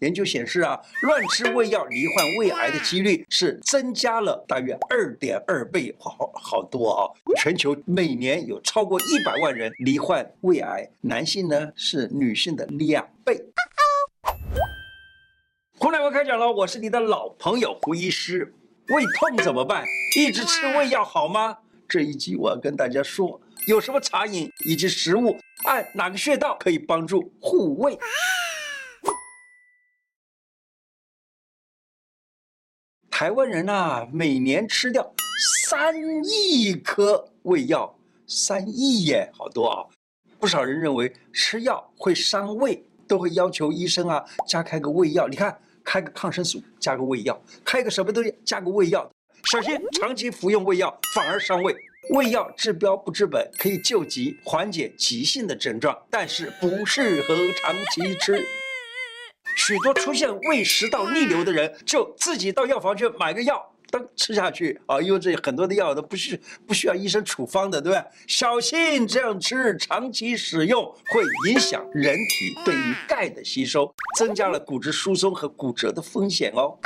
研究显示啊，乱吃胃药罹患胃癌的几率是增加了大约二点二倍，好好多啊！全球每年有超过一百万人罹患胃癌，男性呢是女性的两倍。胡乃文开讲了，我是你的老朋友胡医师。胃痛怎么办？一直吃胃药好吗？这一集我要跟大家说，有什么茶饮以及食物，按哪个穴道可以帮助护胃。台湾人呐，每年吃掉三亿颗胃药，三亿耶，好多啊！不少人认为吃药会伤胃，都会要求医生啊加开个胃药。你看，开个抗生素加个胃药，开个什么东西加个胃药，小心长期服用胃药反而伤胃。胃药治标不治本，可以救急缓解急性的症状，但是不适合长期吃。许多出现胃食道逆流的人，就自己到药房去买个药，当吃下去啊，因为这很多的药都不需不需要医生处方的，对吧？小心这样吃，长期使用会影响人体对于钙的吸收，增加了骨质疏松和骨折的风险哦。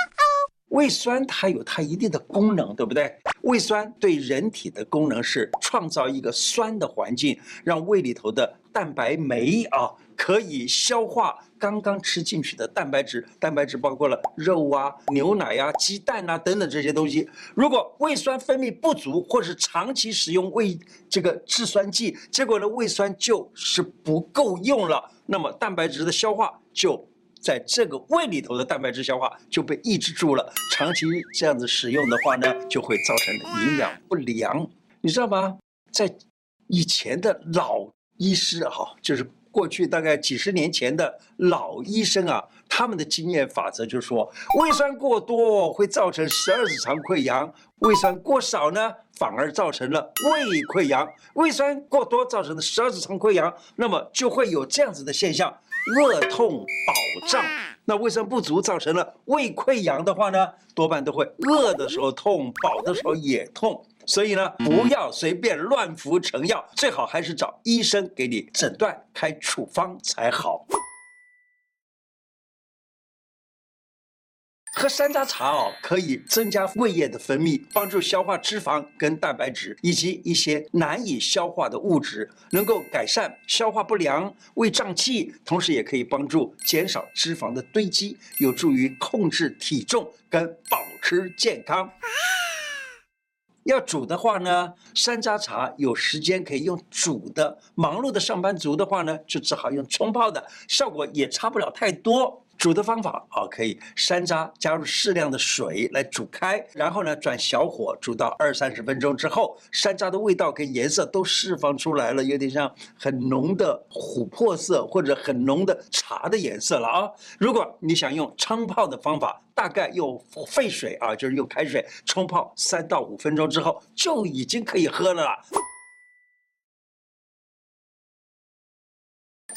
胃酸它有它一定的功能，对不对？胃酸对人体的功能是创造一个酸的环境，让胃里头的蛋白酶啊可以消化刚刚吃进去的蛋白质。蛋白质包括了肉啊、牛奶啊、鸡蛋啊等等这些东西。如果胃酸分泌不足，或是长期使用胃这个制酸剂，结果呢，胃酸就是不够用了，那么蛋白质的消化就。在这个胃里头的蛋白质消化就被抑制住了，长期这样子使用的话呢，就会造成营养不良，你知道吗？在以前的老医师哈，就是过去大概几十年前的老医生啊，他们的经验法则就是说，胃酸过多会造成十二指肠溃疡，胃酸过少呢，反而造成了胃溃疡。胃酸过多造成的十二指肠溃疡，那么就会有这样子的现象。饿痛饱胀，那胃酸不足造成了胃溃疡的话呢，多半都会饿的时候痛，饱的时候也痛。所以呢，不要随便乱服成药，最好还是找医生给你诊断开处方才好。喝山楂茶哦，可以增加胃液的分泌，帮助消化脂肪跟蛋白质以及一些难以消化的物质，能够改善消化不良、胃胀气，同时也可以帮助减少脂肪的堆积，有助于控制体重跟保持健康。要煮的话呢，山楂茶有时间可以用煮的，忙碌的上班族的话呢，就只好用冲泡的，效果也差不了太多。煮的方法啊，可以山楂加入适量的水来煮开，然后呢转小火煮到二三十分钟之后，山楂的味道跟颜色都释放出来了，有点像很浓的琥珀色或者很浓的茶的颜色了啊。如果你想用冲泡的方法，大概用沸水啊，就是用开水冲泡三到五分钟之后，就已经可以喝了啦。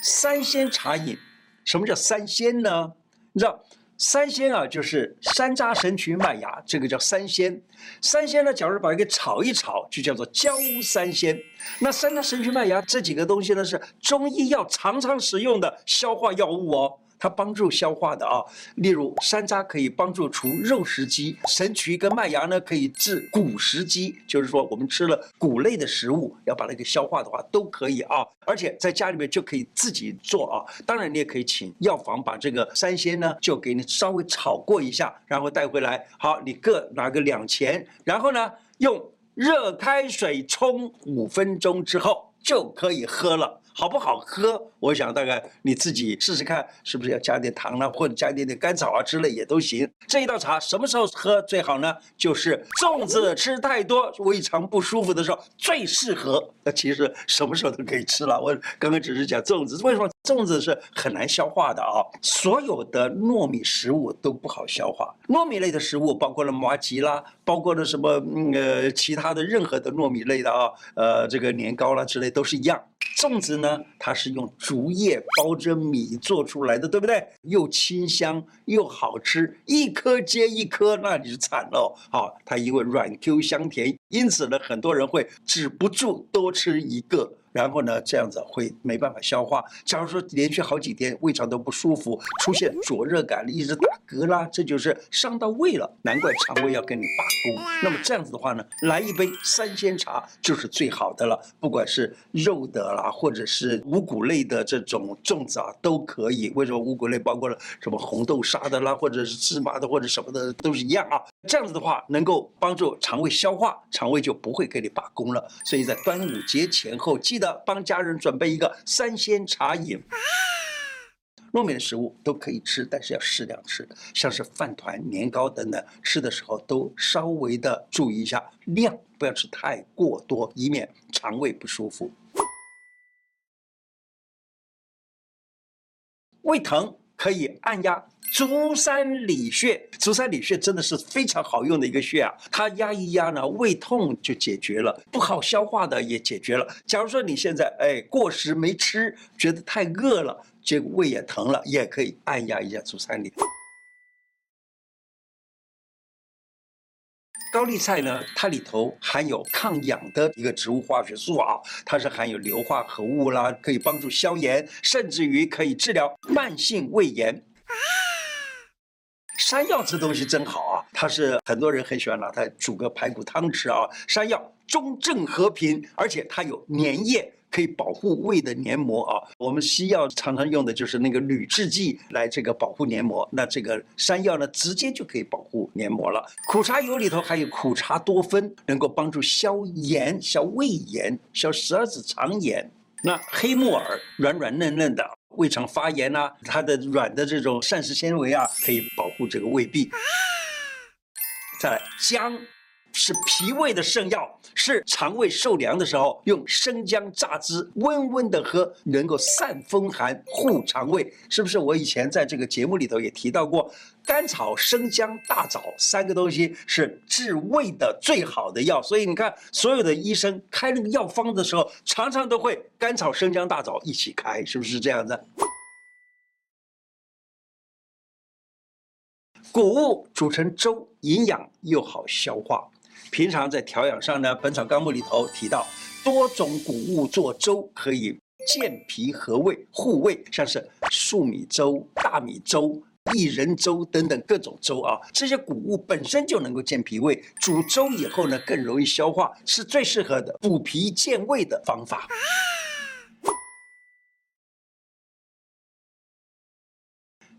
三鲜茶饮。什么叫三鲜呢？你知道三鲜啊，就是山楂、神曲、麦芽，这个叫三鲜。三鲜呢，假如把它给炒一炒，就叫做焦三鲜。那山楂、神曲、麦芽这几个东西呢，是中医药常常使用的消化药物哦。它帮助消化的啊，例如山楂可以帮助除肉食积，神曲跟麦芽呢可以治谷食积，就是说我们吃了谷类的食物要把它给消化的话都可以啊，而且在家里面就可以自己做啊，当然你也可以请药房把这个三鲜呢就给你稍微炒过一下，然后带回来，好，你各拿个两钱，然后呢用热开水冲五分钟之后就可以喝了。好不好喝？我想大概你自己试试看，是不是要加点糖呢，或者加一点点甘草啊之类也都行。这一道茶什么时候喝最好呢？就是粽子吃太多、胃肠不舒服的时候最适合。那其实什么时候都可以吃了。我刚刚只是讲粽子，为什么粽子是很难消化的啊？所有的糯米食物都不好消化。糯米类的食物包括了麻吉啦，包括了什么呃其他的任何的糯米类的啊，呃这个年糕啦之类都是一样。粽子呢，它是用竹叶包着米做出来的，对不对？又清香又好吃，一颗接一颗，那你就惨了。好，它因为软 Q 香甜，因此呢，很多人会止不住多吃一个。然后呢，这样子会没办法消化。假如说连续好几天胃肠都不舒服，出现灼热感，一直打嗝啦，这就是伤到胃了，难怪肠胃要跟你罢工。那么这样子的话呢，来一杯三鲜茶就是最好的了，不管是肉的啦，或者是五谷类的这种粽子啊，都可以。为什么五谷类包括了什么红豆沙的啦，或者是芝麻的，或者什么的都是一样啊？这样子的话，能够帮助肠胃消化，肠胃就不会给你罢工了。所以在端午节前后，记得帮家人准备一个三鲜茶饮。糯米的食物都可以吃，但是要适量吃，像是饭团、年糕等等，吃的时候都稍微的注意一下量，不要吃太过多，以免肠胃不舒服。胃疼可以按压足三里穴，足三里穴真的是非常好用的一个穴啊，它压一压呢，胃痛就解决了，不好消化的也解决了。假如说你现在哎过食没吃，觉得太饿了，结果胃也疼了，也可以按压一下足三里。高丽菜呢，它里头含有抗氧的一个植物化学素啊，它是含有硫化合物啦，可以帮助消炎，甚至于可以治疗慢性胃炎。山药这东西真好啊，它是很多人很喜欢拿它煮个排骨汤吃啊。山药中正和平，而且它有粘液。可以保护胃的黏膜啊，我们西药常常用的就是那个铝制剂来这个保护黏膜，那这个山药呢，直接就可以保护黏膜了。苦茶油里头还有苦茶多酚，能够帮助消炎、消胃炎、消十二指肠炎。那黑木耳软软嫩嫩的，胃肠发炎啊，它的软的这种膳食纤维啊，可以保护这个胃壁。再来姜。是脾胃的圣药，是肠胃受凉的时候用生姜榨汁温温的喝，能够散风寒、护肠胃，是不是？我以前在这个节目里头也提到过，甘草、生姜、大枣三个东西是治胃的最好的药，所以你看，所有的医生开那个药方的时候，常常都会甘草、生姜、大枣一起开，是不是这样子？谷物煮成粥，营养又好消化。平常在调养上呢，《本草纲目》里头提到，多种谷物做粥可以健脾和胃、护胃，像是粟米粥、大米粥、薏仁粥等等各种粥啊。这些谷物本身就能够健脾胃，煮粥以后呢，更容易消化，是最适合的补脾健胃的方法。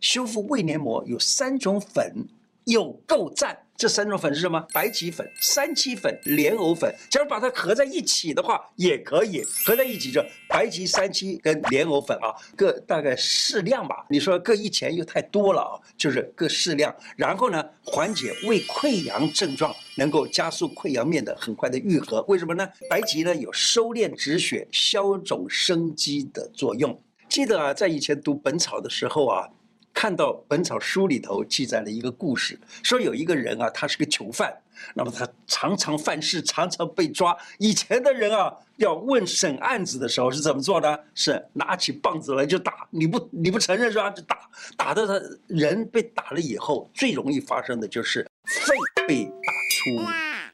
修复胃黏膜有三种粉。有够赞！这三种粉是什么？白芨粉、三七粉、莲藕粉。假如把它合在一起的话，也可以合在一起，就白芨、三七跟莲藕粉啊，各大概适量吧。你说各一钱又太多了啊，就是各适量。然后呢，缓解胃溃疡症状，能够加速溃疡面的很快的愈合。为什么呢？白芨呢有收敛止血、消肿生肌的作用。记得啊，在以前读《本草》的时候啊。看到《本草》书里头记载了一个故事，说有一个人啊，他是个囚犯，那么他常常犯事，常常被抓。以前的人啊，要问审案子的时候是怎么做的？是拿起棒子来就打，你不你不承认是吧？就打，打的他人被打了以后，最容易发生的就是肺被打出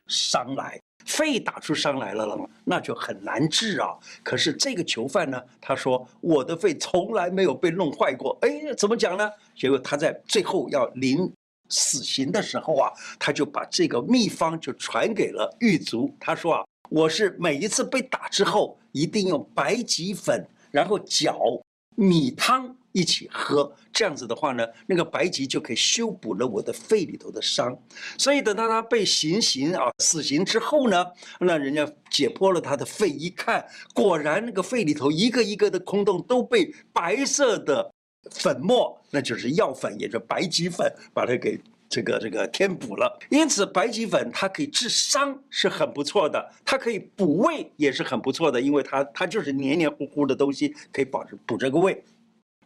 伤来。肺打出伤来了了吗，那就很难治啊。可是这个囚犯呢，他说我的肺从来没有被弄坏过。哎，怎么讲呢？结果他在最后要临死刑的时候啊，他就把这个秘方就传给了狱卒。他说啊，我是每一次被打之后，一定用白芨粉，然后搅米汤。一起喝，这样子的话呢，那个白芨就可以修补了我的肺里头的伤。所以等到他被行刑啊，死刑之后呢，那人家解剖了他的肺，一看，果然那个肺里头一个一个的空洞都被白色的粉末，那就是药粉，也就是白芨粉，把它给这个这个填补了。因此，白芨粉它可以治伤，是很不错的；它可以补胃，也是很不错的，因为它它就是黏黏糊糊的东西，可以保持补这个胃。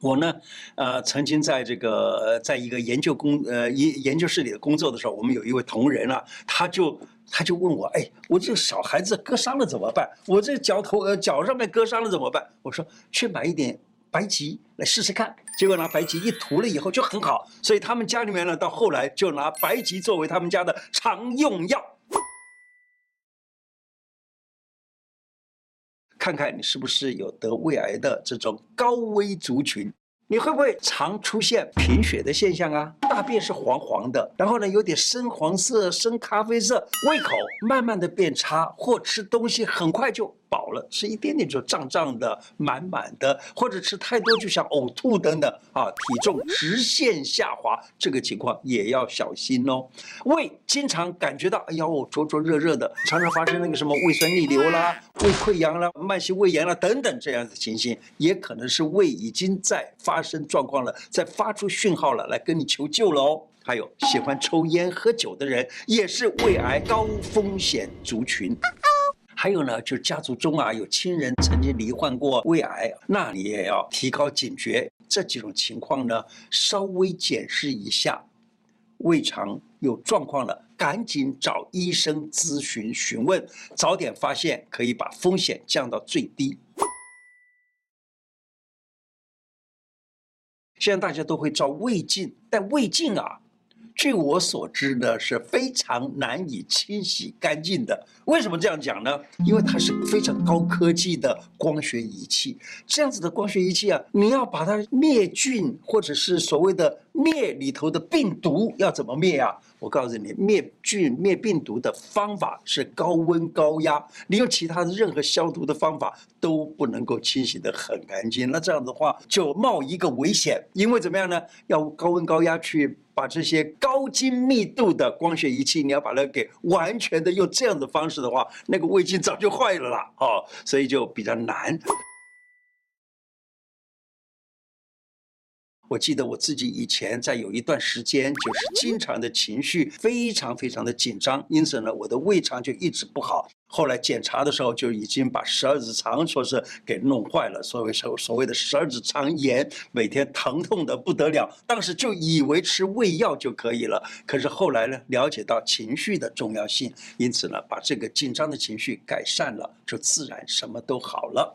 我呢，呃，曾经在这个在一个研究工呃研研究室里的工作的时候，我们有一位同仁啊，他就他就问我，哎，我这个小孩子割伤了怎么办？我这脚头呃脚上面割伤了怎么办？我说去买一点白芨来试试看。结果拿白芨一涂了以后就很好，所以他们家里面呢，到后来就拿白芨作为他们家的常用药。看看你是不是有得胃癌的这种高危族群。你会不会常出现贫血的现象啊？大便是黄黄的，然后呢，有点深黄色、深咖啡色，胃口慢慢的变差，或吃东西很快就饱了，吃一点点就胀胀的、满满的，或者吃太多就想呕吐等等啊，体重直线下滑，这个情况也要小心哦。胃经常感觉到哎呦灼灼热热的，常常发生那个什么胃酸逆流啦、胃溃疡啦、慢性胃炎啦等等这样的情形，也可能是胃已经在发生状况了，在发出讯号了，来跟你求救了哦。还有喜欢抽烟喝酒的人，也是胃癌高风险族群。还有呢，就是家族中啊有亲人曾经罹患过胃癌，那你也要提高警觉。这几种情况呢，稍微检视一下，胃肠有状况了，赶紧找医生咨询询问，早点发现可以把风险降到最低。现在大家都会照胃镜，但胃镜啊。据我所知呢，是非常难以清洗干净的。为什么这样讲呢？因为它是非常高科技的光学仪器。这样子的光学仪器啊，你要把它灭菌，或者是所谓的灭里头的病毒，要怎么灭啊？我告诉你，灭菌灭病毒的方法是高温高压。你用其他的任何消毒的方法都不能够清洗得很干净。那这样的话就冒一个危险，因为怎么样呢？要高温高压去。把这些高精密度的光学仪器，你要把它给完全的用这样的方式的话，那个胃镜早就坏了啦，哦，所以就比较难。我记得我自己以前在有一段时间，就是经常的情绪非常非常的紧张，因此呢，我的胃肠就一直不好。后来检查的时候，就已经把十二指肠说是给弄坏了，所谓所所谓的十二指肠炎，每天疼痛的不得了。当时就以为吃胃药就可以了，可是后来呢，了解到情绪的重要性，因此呢，把这个紧张的情绪改善了，就自然什么都好了。